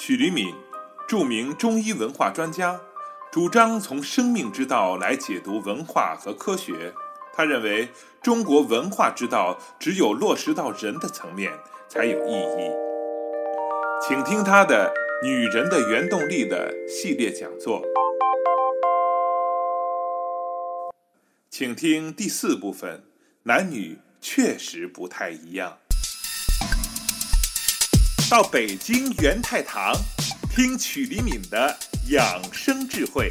许黎敏，著名中医文化专家，主张从生命之道来解读文化和科学。他认为，中国文化之道只有落实到人的层面才有意义。请听他的《女人的原动力》的系列讲座。请听第四部分：男女确实不太一样。到北京元泰堂，听曲黎敏的养生智慧。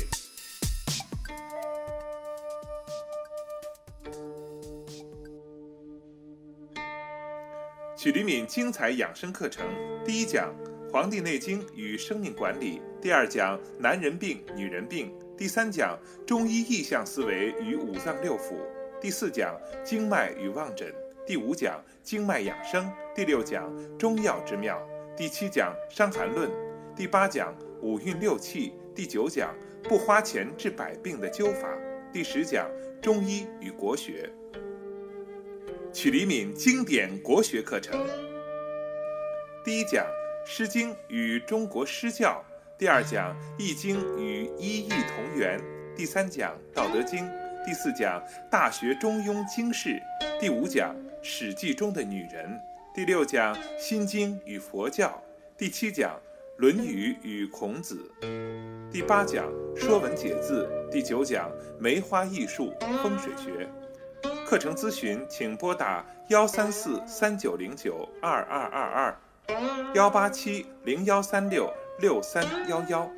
曲黎敏精彩养生课程，第一讲《黄帝内经与生命管理》，第二讲男人病、女人病，第三讲中医意象思维与五脏六腑，第四讲经脉与望诊。第五讲经脉养生，第六讲中药之妙，第七讲伤寒论，第八讲五运六气，第九讲不花钱治百病的灸法，第十讲中医与国学。曲黎敏经典国学课程，第一讲《诗经》与中国诗教，第二讲《易经》与一易同源，第三讲《道德经》，第四讲《大学》《中庸》经世，第五讲。《史记》中的女人，第六讲《心经》与佛教，第七讲《论语》与孔子，第八讲《说文解字》，第九讲梅花艺术、风水学。课程咨询请拨打幺三四三九零九二二二二，幺八七零幺三六六三幺幺。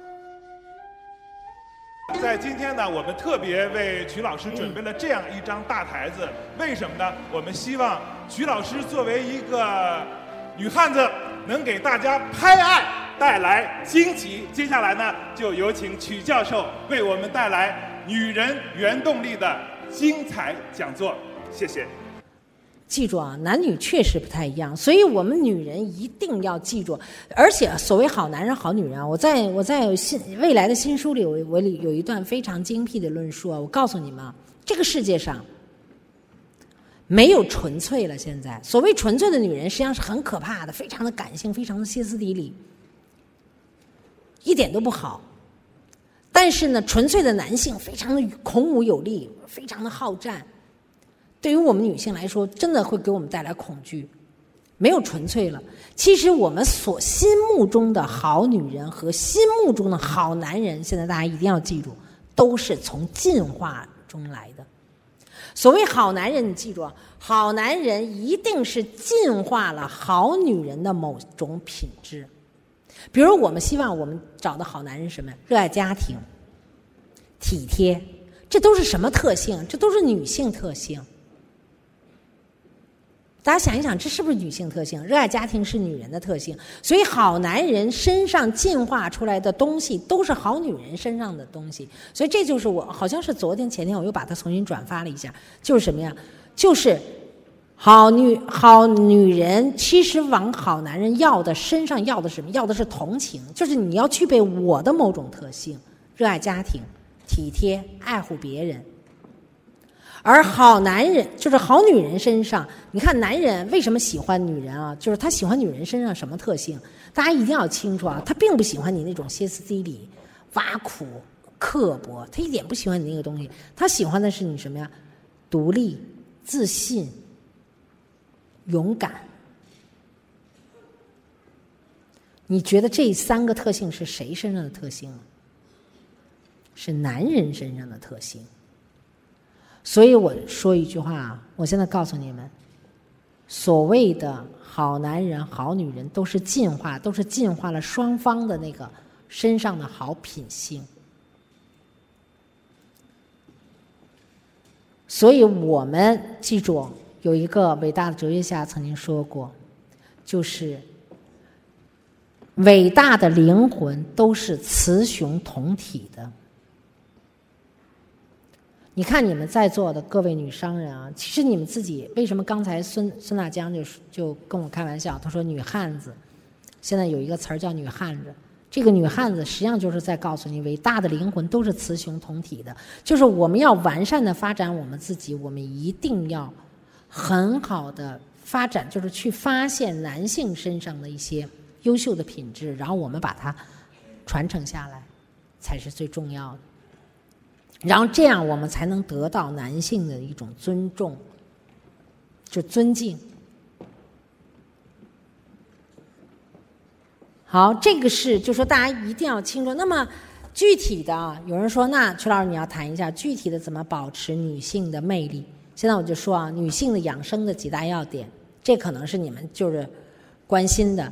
在今天呢，我们特别为曲老师准备了这样一张大台子，为什么呢？我们希望曲老师作为一个女汉子，能给大家拍案带来惊喜。接下来呢，就有请曲教授为我们带来《女人原动力》的精彩讲座。谢谢。记住啊，男女确实不太一样，所以我们女人一定要记住。而且，所谓好男人、好女人啊，我在我在新未来的新书里，我我里有一段非常精辟的论述啊。我告诉你们，这个世界上没有纯粹了。现在，所谓纯粹的女人，实际上是很可怕的，非常的感性，非常的歇斯底里，一点都不好。但是呢，纯粹的男性非常的孔武有力，非常的好战。对于我们女性来说，真的会给我们带来恐惧，没有纯粹了。其实我们所心目中的好女人和心目中的好男人，现在大家一定要记住，都是从进化中来的。所谓好男人，你记住，好男人一定是进化了好女人的某种品质。比如，我们希望我们找的好男人什么？热爱家庭、体贴，这都是什么特性？这都是女性特性。大家想一想，这是不是女性特性？热爱家庭是女人的特性，所以好男人身上进化出来的东西，都是好女人身上的东西。所以这就是我，好像是昨天前天我又把它重新转发了一下，就是什么呀？就是好女好女人，其实往好男人要的身上要的什么？要的是同情，就是你要具备我的某种特性：热爱家庭、体贴、爱护别人。而好男人就是好女人身上，你看男人为什么喜欢女人啊？就是他喜欢女人身上什么特性？大家一定要清楚啊！他并不喜欢你那种歇斯底里、挖苦、刻薄，他一点不喜欢你那个东西。他喜欢的是你什么呀？独立、自信、勇敢。你觉得这三个特性是谁身上的特性？是男人身上的特性。所以我说一句话啊，我现在告诉你们，所谓的好男人、好女人，都是进化，都是进化了双方的那个身上的好品性。所以我们记住，有一个伟大的哲学家曾经说过，就是伟大的灵魂都是雌雄同体的。你看你们在座的各位女商人啊，其实你们自己为什么刚才孙孙大江就就跟我开玩笑，他说女汉子，现在有一个词儿叫女汉子，这个女汉子实际上就是在告诉你，伟大的灵魂都是雌雄同体的，就是我们要完善的发展我们自己，我们一定要很好的发展，就是去发现男性身上的一些优秀的品质，然后我们把它传承下来，才是最重要的。然后这样，我们才能得到男性的一种尊重，就尊敬。好，这个是就说大家一定要清楚。那么具体的啊，有人说，那曲老师你要谈一下具体的怎么保持女性的魅力。现在我就说啊，女性的养生的几大要点，这可能是你们就是关心的。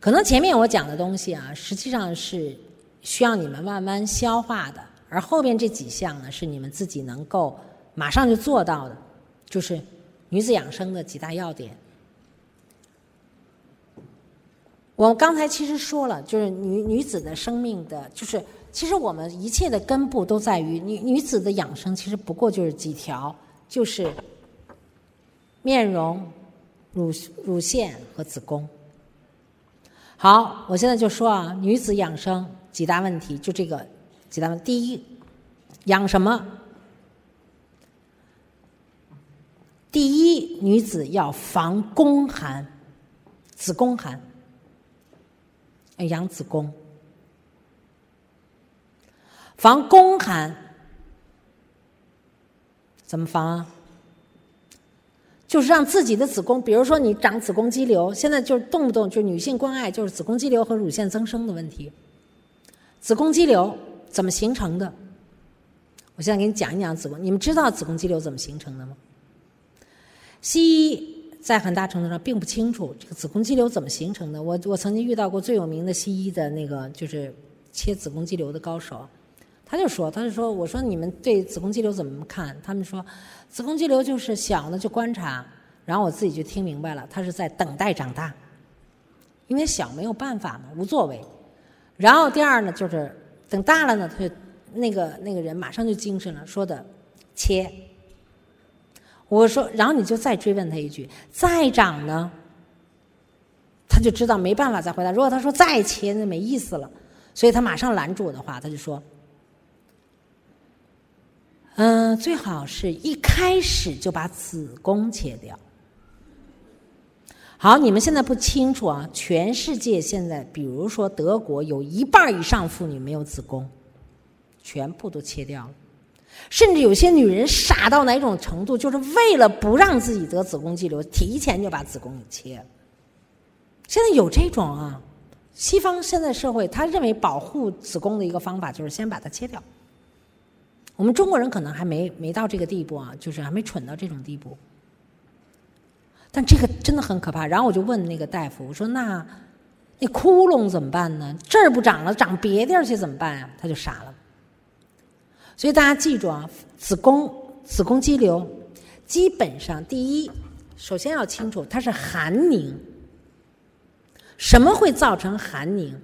可能前面我讲的东西啊，实际上是需要你们慢慢消化的，而后边这几项呢，是你们自己能够马上就做到的，就是女子养生的几大要点。我刚才其实说了，就是女女子的生命的，就是其实我们一切的根部都在于女女子的养生，其实不过就是几条，就是面容、乳乳腺和子宫。好，我现在就说啊，女子养生几大问题，就这个几大问。第一，养什么？第一，女子要防宫寒，子宫寒。养子宫，防宫寒，怎么防啊？就是让自己的子宫，比如说你长子宫肌瘤，现在就是动不动就女性关爱就是子宫肌瘤和乳腺增生的问题。子宫肌瘤怎么形成的？我现在给你讲一讲子宫。你们知道子宫肌瘤怎么形成的吗？西医。在很大程度上并不清楚这个子宫肌瘤怎么形成的。我我曾经遇到过最有名的西医的那个就是切子宫肌瘤的高手，他就说，他就说，我说你们对子宫肌瘤怎么看？他们说，子宫肌瘤就是小呢就观察，然后我自己就听明白了，他是在等待长大，因为小没有办法嘛，无作为。然后第二呢，就是等大了呢，他就那个那个人马上就精神了，说的切。我说，然后你就再追问他一句：“再长呢？”他就知道没办法再回答。如果他说再切，那没意思了。所以他马上拦住我的话，他就说：“嗯，最好是一开始就把子宫切掉。”好，你们现在不清楚啊？全世界现在，比如说德国，有一半以上妇女没有子宫，全部都切掉了。甚至有些女人傻到哪种程度，就是为了不让自己得子宫肌瘤，提前就把子宫给切了。现在有这种啊，西方现在社会他认为保护子宫的一个方法就是先把它切掉。我们中国人可能还没没到这个地步啊，就是还没蠢到这种地步。但这个真的很可怕。然后我就问那个大夫，我说：“那那窟窿怎么办呢？这儿不长了，长别地儿去怎么办呀？”他就傻了。所以大家记住啊，子宫子宫肌瘤基本上第一，首先要清楚它是寒凝。什么会造成寒凝？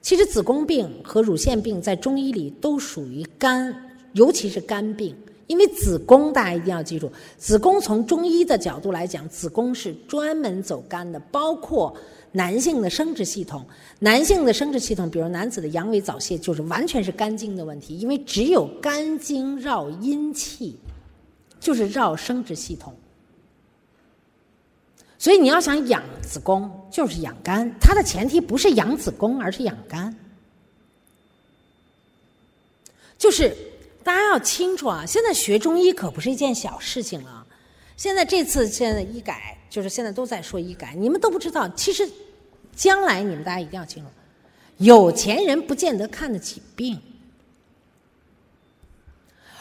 其实子宫病和乳腺病在中医里都属于肝，尤其是肝病。因为子宫大家一定要记住，子宫从中医的角度来讲，子宫是专门走肝的，包括。男性的生殖系统，男性的生殖系统，比如男子的阳痿早泄，就是完全是肝经的问题，因为只有肝经绕阴气，就是绕生殖系统。所以你要想养子宫，就是养肝，它的前提不是养子宫，而是养肝。就是大家要清楚啊，现在学中医可不是一件小事情了。现在这次现在医改，就是现在都在说医改，你们都不知道，其实。将来你们大家一定要清楚，有钱人不见得看得起病，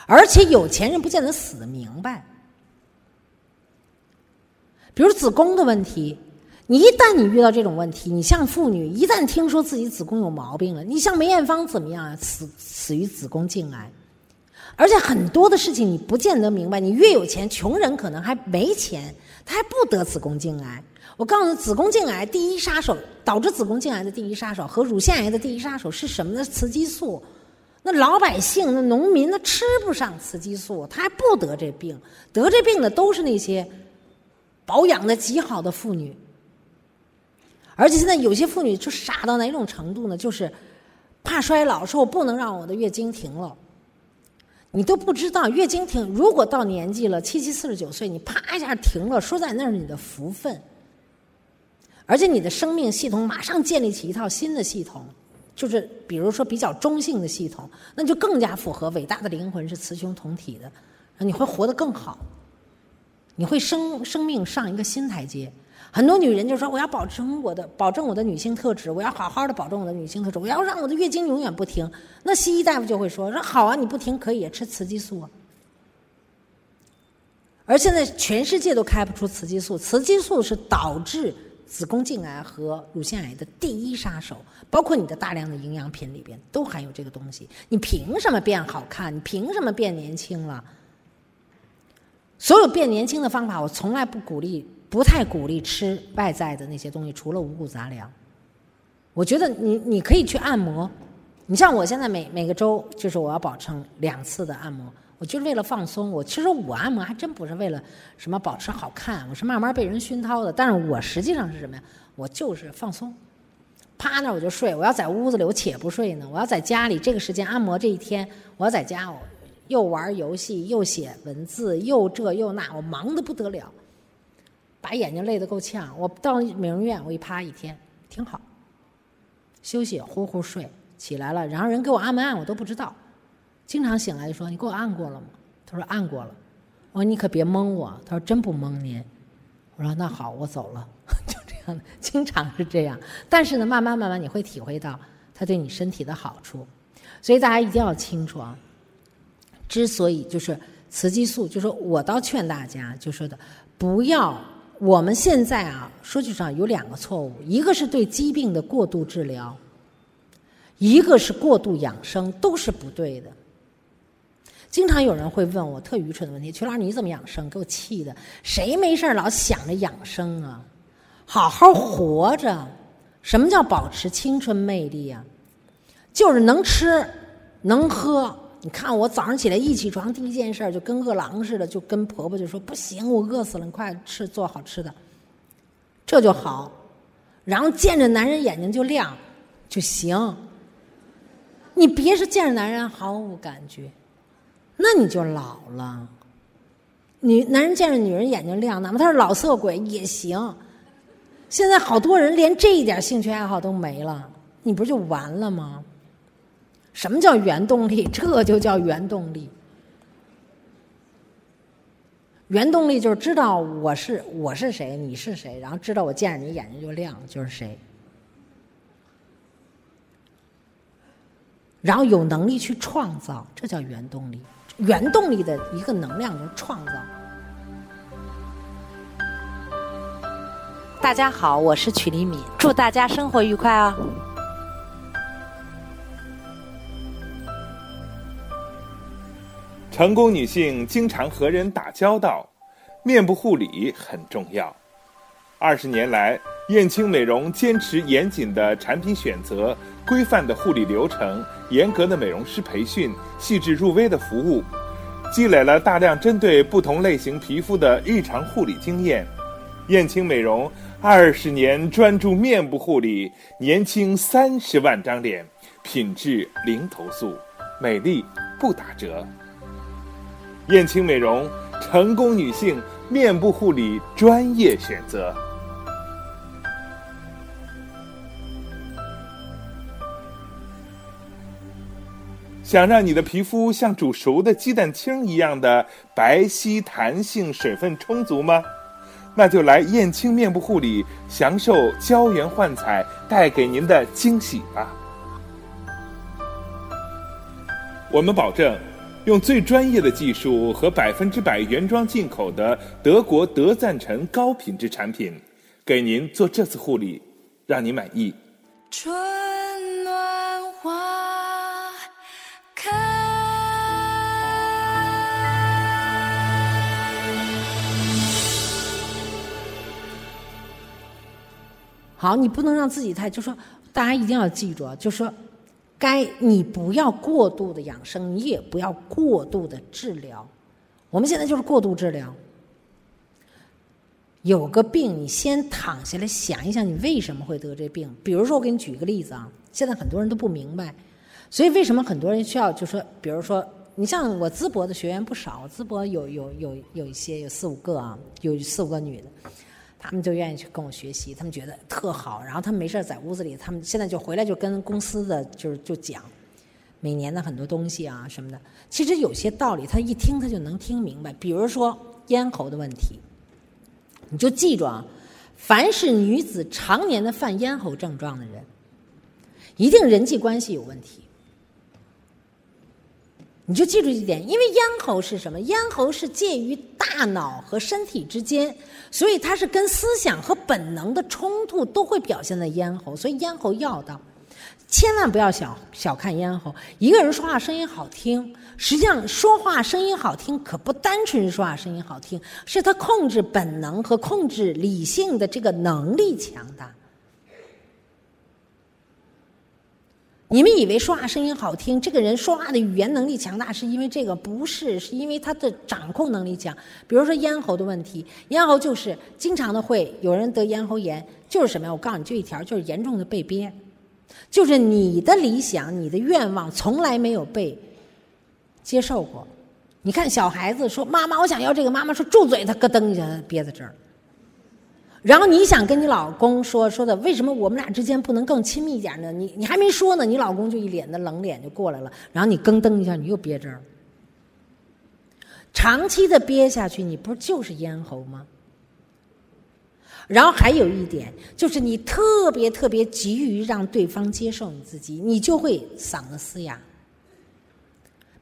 而且有钱人不见得死的明白。比如子宫的问题，你一旦你遇到这种问题，你像妇女一旦听说自己子宫有毛病了，你像梅艳芳怎么样啊？死死于子宫颈癌，而且很多的事情你不见得明白。你越有钱，穷人可能还没钱，他还不得子宫颈癌。我告诉你，子宫颈癌第一杀手，导致子宫颈癌的第一杀手和乳腺癌的第一杀手是什么呢？雌激素。那老百姓、那农民，那吃不上雌激素，他还不得这病。得这病的都是那些保养的极好的妇女。而且现在有些妇女就傻到哪种程度呢？就是怕衰老，说我不能让我的月经停了。你都不知道月经停，如果到年纪了七七四十九岁，你啪一下停了，说在那是你的福分。而且你的生命系统马上建立起一套新的系统，就是比如说比较中性的系统，那就更加符合伟大的灵魂是雌雄同体的，你会活得更好，你会生生命上一个新台阶。很多女人就说：“我要保证我的，保证我的女性特质，我要好好的保证我的女性特质，我要让我的月经永远不停。”那西医大夫就会说：“说好啊，你不停可以吃雌激素啊。”而现在全世界都开不出雌激素，雌激素是导致子宫颈癌和乳腺癌的第一杀手，包括你的大量的营养品里边都含有这个东西。你凭什么变好看？你凭什么变年轻了？所有变年轻的方法，我从来不鼓励。不太鼓励吃外在的那些东西，除了五谷杂粮。我觉得你你可以去按摩，你像我现在每每个周就是我要保证两次的按摩，我就是为了放松。我其实我按摩还真不是为了什么保持好看，我是慢慢被人熏陶的。但是我实际上是什么呀？我就是放松，趴那我就睡。我要在屋子里，我且不睡呢。我要在家里这个时间按摩这一天，我要在家我又玩游戏，又写文字，又这又那，我忙得不得了。把眼睛累得够呛，我到美容院，我一趴一天挺好，休息呼呼睡，起来了，然后人给我按没按我都不知道，经常醒来就说你给我按过了吗？他说按过了，我说你可别蒙我，他说真不蒙您，我说那好，我走了，就这样，经常是这样，但是呢，慢慢慢慢你会体会到它对你身体的好处，所以大家一定要清楚啊，之所以就是雌激素，就是我倒劝大家就说的不要。我们现在啊，说句实话，有两个错误，一个是对疾病的过度治疗，一个是过度养生，都是不对的。经常有人会问我特愚蠢的问题：“曲老师，你怎么养生？”给我气的，谁没事老想着养生啊？好好活着，什么叫保持青春魅力啊？就是能吃，能喝。你看我早上起来一起床，第一件事就跟饿狼似的，就跟婆婆就说：“不行，我饿死了，你快吃做好吃的，这就好。”然后见着男人眼睛就亮，就行。你别是见着男人毫无感觉，那你就老了。女男人见着女人眼睛亮，哪怕他是老色鬼也行。现在好多人连这一点兴趣爱好都没了，你不就完了吗？什么叫原动力？这就叫原动力。原动力就是知道我是我是谁，你是谁，然后知道我见着你眼睛就亮，就是谁。然后有能力去创造，这叫原动力。原动力的一个能量就是创造。大家好，我是曲黎敏，祝大家生活愉快啊！成功女性经常和人打交道，面部护理很重要。二十年来，燕青美容坚持严谨的产品选择、规范的护理流程、严格的美容师培训、细致入微的服务，积累了大量针对不同类型皮肤的日常护理经验。燕青美容二十年专注面部护理，年轻三十万张脸，品质零投诉，美丽不打折。燕青美容，成功女性面部护理专业选择。想让你的皮肤像煮熟的鸡蛋清一样的白皙、弹性、水分充足吗？那就来燕青面部护理，享受胶原焕彩带给您的惊喜吧！我们保证。用最专业的技术和百分之百原装进口的德国德赞臣高品质产品，给您做这次护理，让您满意。春暖花开。好，你不能让自己太，就说大家一定要记住啊，就说。该你不要过度的养生，你也不要过度的治疗。我们现在就是过度治疗。有个病，你先躺下来想一想，你为什么会得这病？比如说，我给你举一个例子啊，现在很多人都不明白，所以为什么很多人需要就说，比如说，你像我淄博的学员不少，淄博有有有有一些有四五个啊，有四五个女的。他们就愿意去跟我学习，他们觉得特好。然后他们没事在屋子里，他们现在就回来就跟公司的就是就讲每年的很多东西啊什么的。其实有些道理他一听他就能听明白，比如说咽喉的问题，你就记住啊，凡是女子常年的犯咽喉症状的人，一定人际关系有问题。你就记住一点，因为咽喉是什么？咽喉是介于大脑和身体之间，所以它是跟思想和本能的冲突都会表现在咽喉，所以咽喉要道。千万不要小小看咽喉。一个人说话声音好听，实际上说话声音好听可不单纯是说话声音好听，是他控制本能和控制理性的这个能力强大。你们以为说话声音好听，这个人说话的语言能力强大，是因为这个不是？是因为他的掌控能力强。比如说咽喉的问题，咽喉就是经常的会有人得咽喉炎，就是什么呀？我告诉你，就一条，就是严重的被憋，就是你的理想、你的愿望从来没有被接受过。你看小孩子说：“妈妈，我想要这个。”妈妈说：“住嘴！”他咯噔一下憋在这儿。然后你想跟你老公说说的，为什么我们俩之间不能更亲密一点呢？你你还没说呢，你老公就一脸的冷脸就过来了。然后你咯噔一下，你又憋这儿。长期的憋下去，你不就是咽喉吗？然后还有一点，就是你特别特别急于让对方接受你自己，你就会嗓子嘶哑。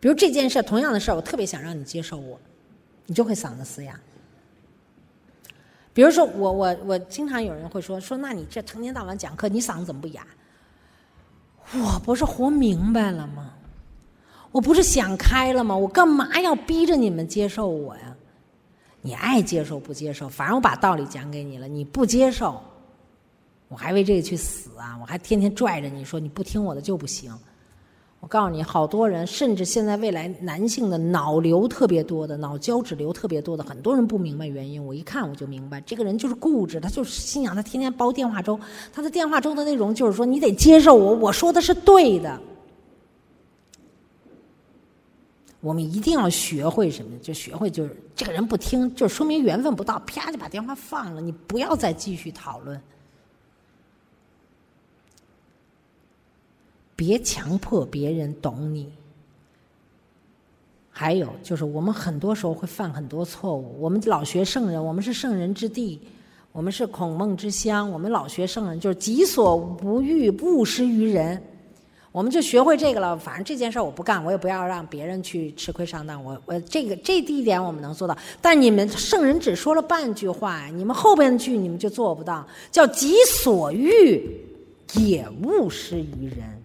比如这件事，同样的事儿，我特别想让你接受我，你就会嗓子嘶哑。比如说，我我我经常有人会说说，那你这成天到晚讲课，你嗓子怎么不哑？我不是活明白了吗？我不是想开了吗？我干嘛要逼着你们接受我呀？你爱接受不接受，反正我把道理讲给你了，你不接受，我还为这个去死啊？我还天天拽着你说你不听我的就不行。我告诉你，好多人，甚至现在未来男性的脑瘤特别多的，脑胶质瘤特别多的，很多人不明白原因。我一看我就明白，这个人就是固执，他就是心想，他天天煲电话粥，他的电话粥的内容就是说，你得接受我，我说的是对的。我们一定要学会什么？就学会就是这个人不听，就说明缘分不到，啪就把电话放了，你不要再继续讨论。别强迫别人懂你。还有就是，我们很多时候会犯很多错误。我们老学圣人，我们是圣人之地，我们是孔孟之乡。我们老学圣人，就是己所不欲，勿施于人。我们就学会这个了。反正这件事我不干，我也不要让别人去吃亏上当。我我这个这一点我们能做到，但你们圣人只说了半句话，你们后边句你们就做不到。叫己所欲，也勿施于人。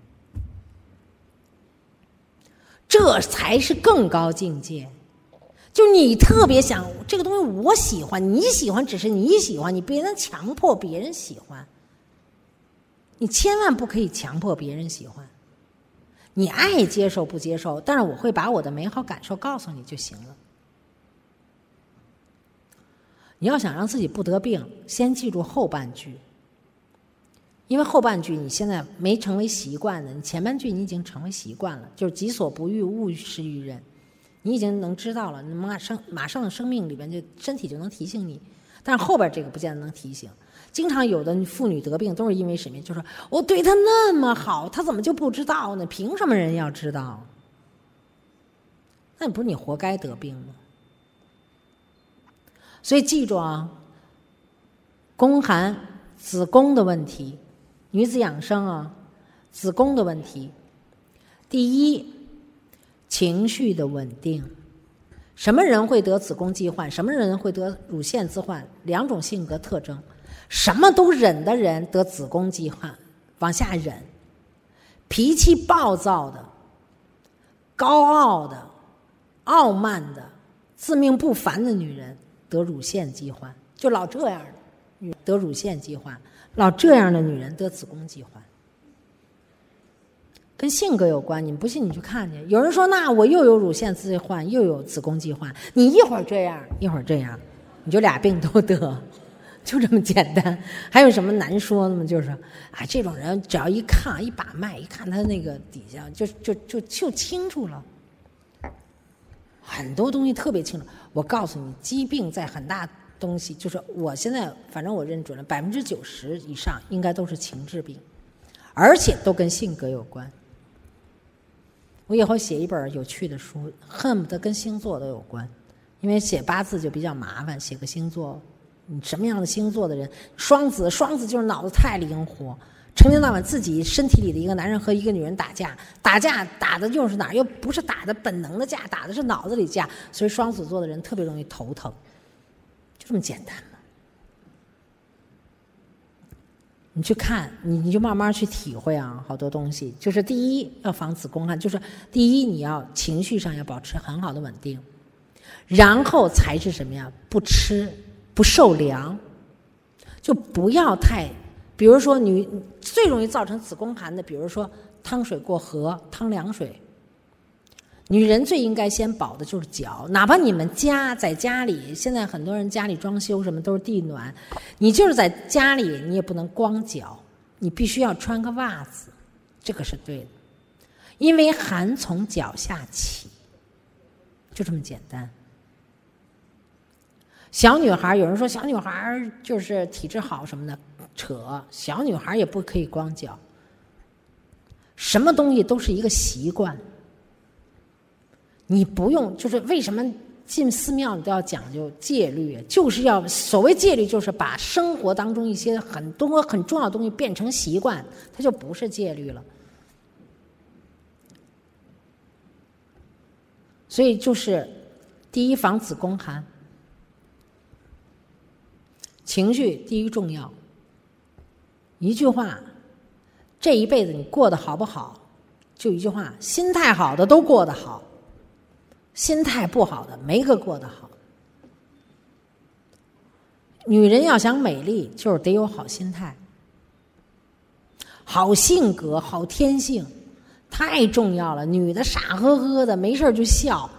这才是更高境界，就你特别想这个东西，我喜欢，你喜欢，只是你喜欢，你别能强迫别人喜欢。你千万不可以强迫别人喜欢，你爱接受不接受，但是我会把我的美好感受告诉你就行了。你要想让自己不得病，先记住后半句。因为后半句你现在没成为习惯的，你前半句你已经成为习惯了，就是己所不欲，勿施于人，你已经能知道了，马上马上生命里边就身体就能提醒你，但是后边这个不见得能提醒。经常有的妇女得病都是因为什么？就是我对她那么好，她怎么就不知道呢？凭什么人要知道？那不是你活该得病吗？所以记住啊，宫寒子宫的问题。女子养生啊，子宫的问题。第一，情绪的稳定。什么人会得子宫肌患？什么人会得乳腺疾患？两种性格特征。什么都忍的人得子宫肌患，往下忍。脾气暴躁的、高傲的、傲慢的、自命不凡的女人得乳腺疾患，就老这样的，得乳腺疾患。老这样的女人得子宫肌患，跟性格有关。你不信，你去看去。有人说：“那我又有乳腺肌患，又有子宫肌患。”你一会儿这样，一会儿这样，你就俩病都得，就这么简单。还有什么难说的吗？就是啊，这种人只要一看，一把脉，一看他那个底下，就就就就清楚了。很多东西特别清楚。我告诉你，疾病在很大东西，就是我现在反正我认准了，百分之九十以上应该都是情志病，而且都跟性格有关。我以后写一本有趣的书，恨不得跟星座都有关，因为写八字就比较麻烦，写个星座，你什么样的星座的人？双子，双子就是脑子太灵活，成天到晚自己身体里的一个男人和一个女人打架，打架打的又是哪儿？又不是打的本能的架，打的是脑子里架，所以双子座的人特别容易头疼，这么简单嘛。你去看，你你就慢慢去体会啊，好多东西。就是第一，要防子宫寒，就是第一你要情绪上要保持很好的稳定，然后才是什么呀？不吃不受凉，就不要太，比如说你最容易造成子宫寒的，比如说汤水过河、汤凉水。女人最应该先保的就是脚，哪怕你们家在家里，现在很多人家里装修什么都是地暖，你就是在家里，你也不能光脚，你必须要穿个袜子，这个是对的，因为寒从脚下起，就这么简单。小女孩有人说小女孩就是体质好什么的，扯，小女孩也不可以光脚，什么东西都是一个习惯。你不用，就是为什么进寺庙你都要讲究戒律？就是要所谓戒律，就是把生活当中一些很多很重要的东西变成习惯，它就不是戒律了。所以就是第一防子宫寒，情绪第一重要。一句话，这一辈子你过得好不好？就一句话，心态好的都过得好。心态不好的，没个过得好。女人要想美丽，就是得有好心态、好性格、好天性，太重要了。女的傻呵呵的，没事就笑，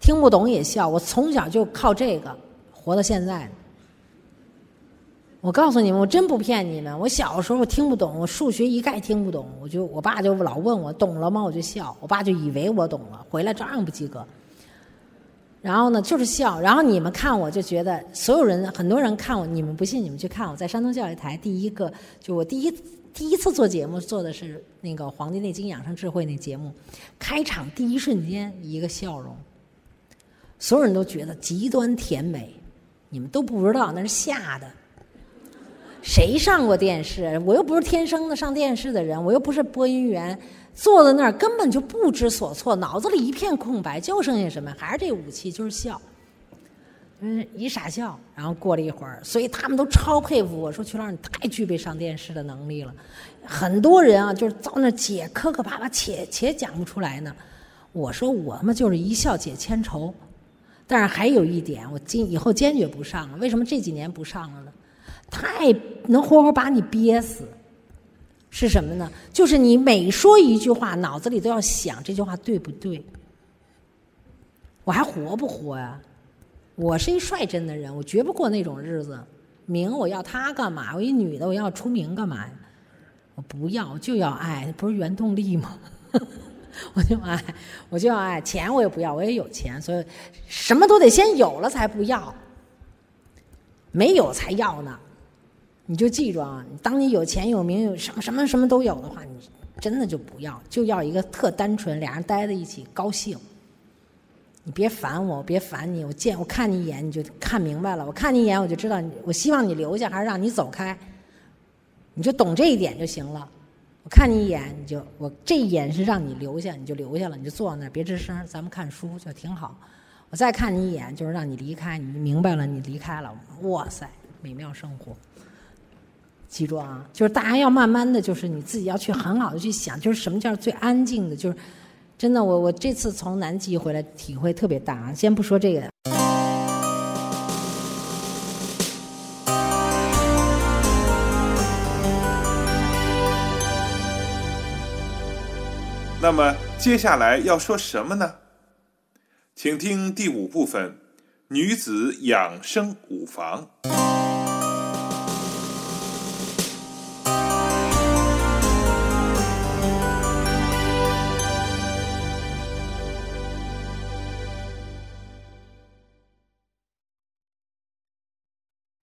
听不懂也笑。我从小就靠这个活到现在。我告诉你们，我真不骗你们。我小时候听不懂，我数学一概听不懂，我就我爸就老问我懂了吗？我就笑，我爸就以为我懂了，回来照样不及格。然后呢，就是笑。然后你们看我就觉得，所有人很多人看我，你们不信，你们去看我在山东教育台第一个，就我第一第一次做节目做的是那个《黄帝内经养生智慧》那节目，开场第一瞬间一个笑容，所有人都觉得极端甜美，你们都不知道那是吓的。谁上过电视？我又不是天生的上电视的人，我又不是播音员。坐在那儿根本就不知所措，脑子里一片空白，就剩下什么？还是这武器，就是笑。嗯，一傻笑，然后过了一会儿，所以他们都超佩服我说：“曲老师，你太具备上电视的能力了。”很多人啊，就是到那解磕磕巴巴，且且讲不出来呢。我说我嘛，就是一笑解千愁。但是还有一点，我今以后坚决不上了。为什么这几年不上了呢？太能活活把你憋死。是什么呢？就是你每说一句话，脑子里都要想这句话对不对？我还活不活呀？我是一率真的人，我绝不过那种日子。名我要他干嘛？我一女的，我要出名干嘛呀？我不要，就要爱，不是原动力吗？我就爱，我就要爱。钱我也不要，我也有钱，所以什么都得先有了才不要，没有才要呢。你就记住啊，当你有钱有名有什么什么什么都有的话，你真的就不要，就要一个特单纯，俩人待在一起高兴。你别烦我，别烦你，我见我看你一眼你就看明白了，我看你一眼我就知道你，我希望你留下还是让你走开，你就懂这一点就行了。我看你一眼你就我这一眼是让你留下，你就留下了，你就坐那儿别吱声，咱们看书就挺好。我再看你一眼就是让你离开，你明白了你离开了，哇塞，美妙生活。记住啊，就是大家要慢慢的就是你自己要去很好的去想，就是什么叫最安静的，就是真的，我我这次从南极回来体会特别大啊。先不说这个，那么接下来要说什么呢？请听第五部分：女子养生五房。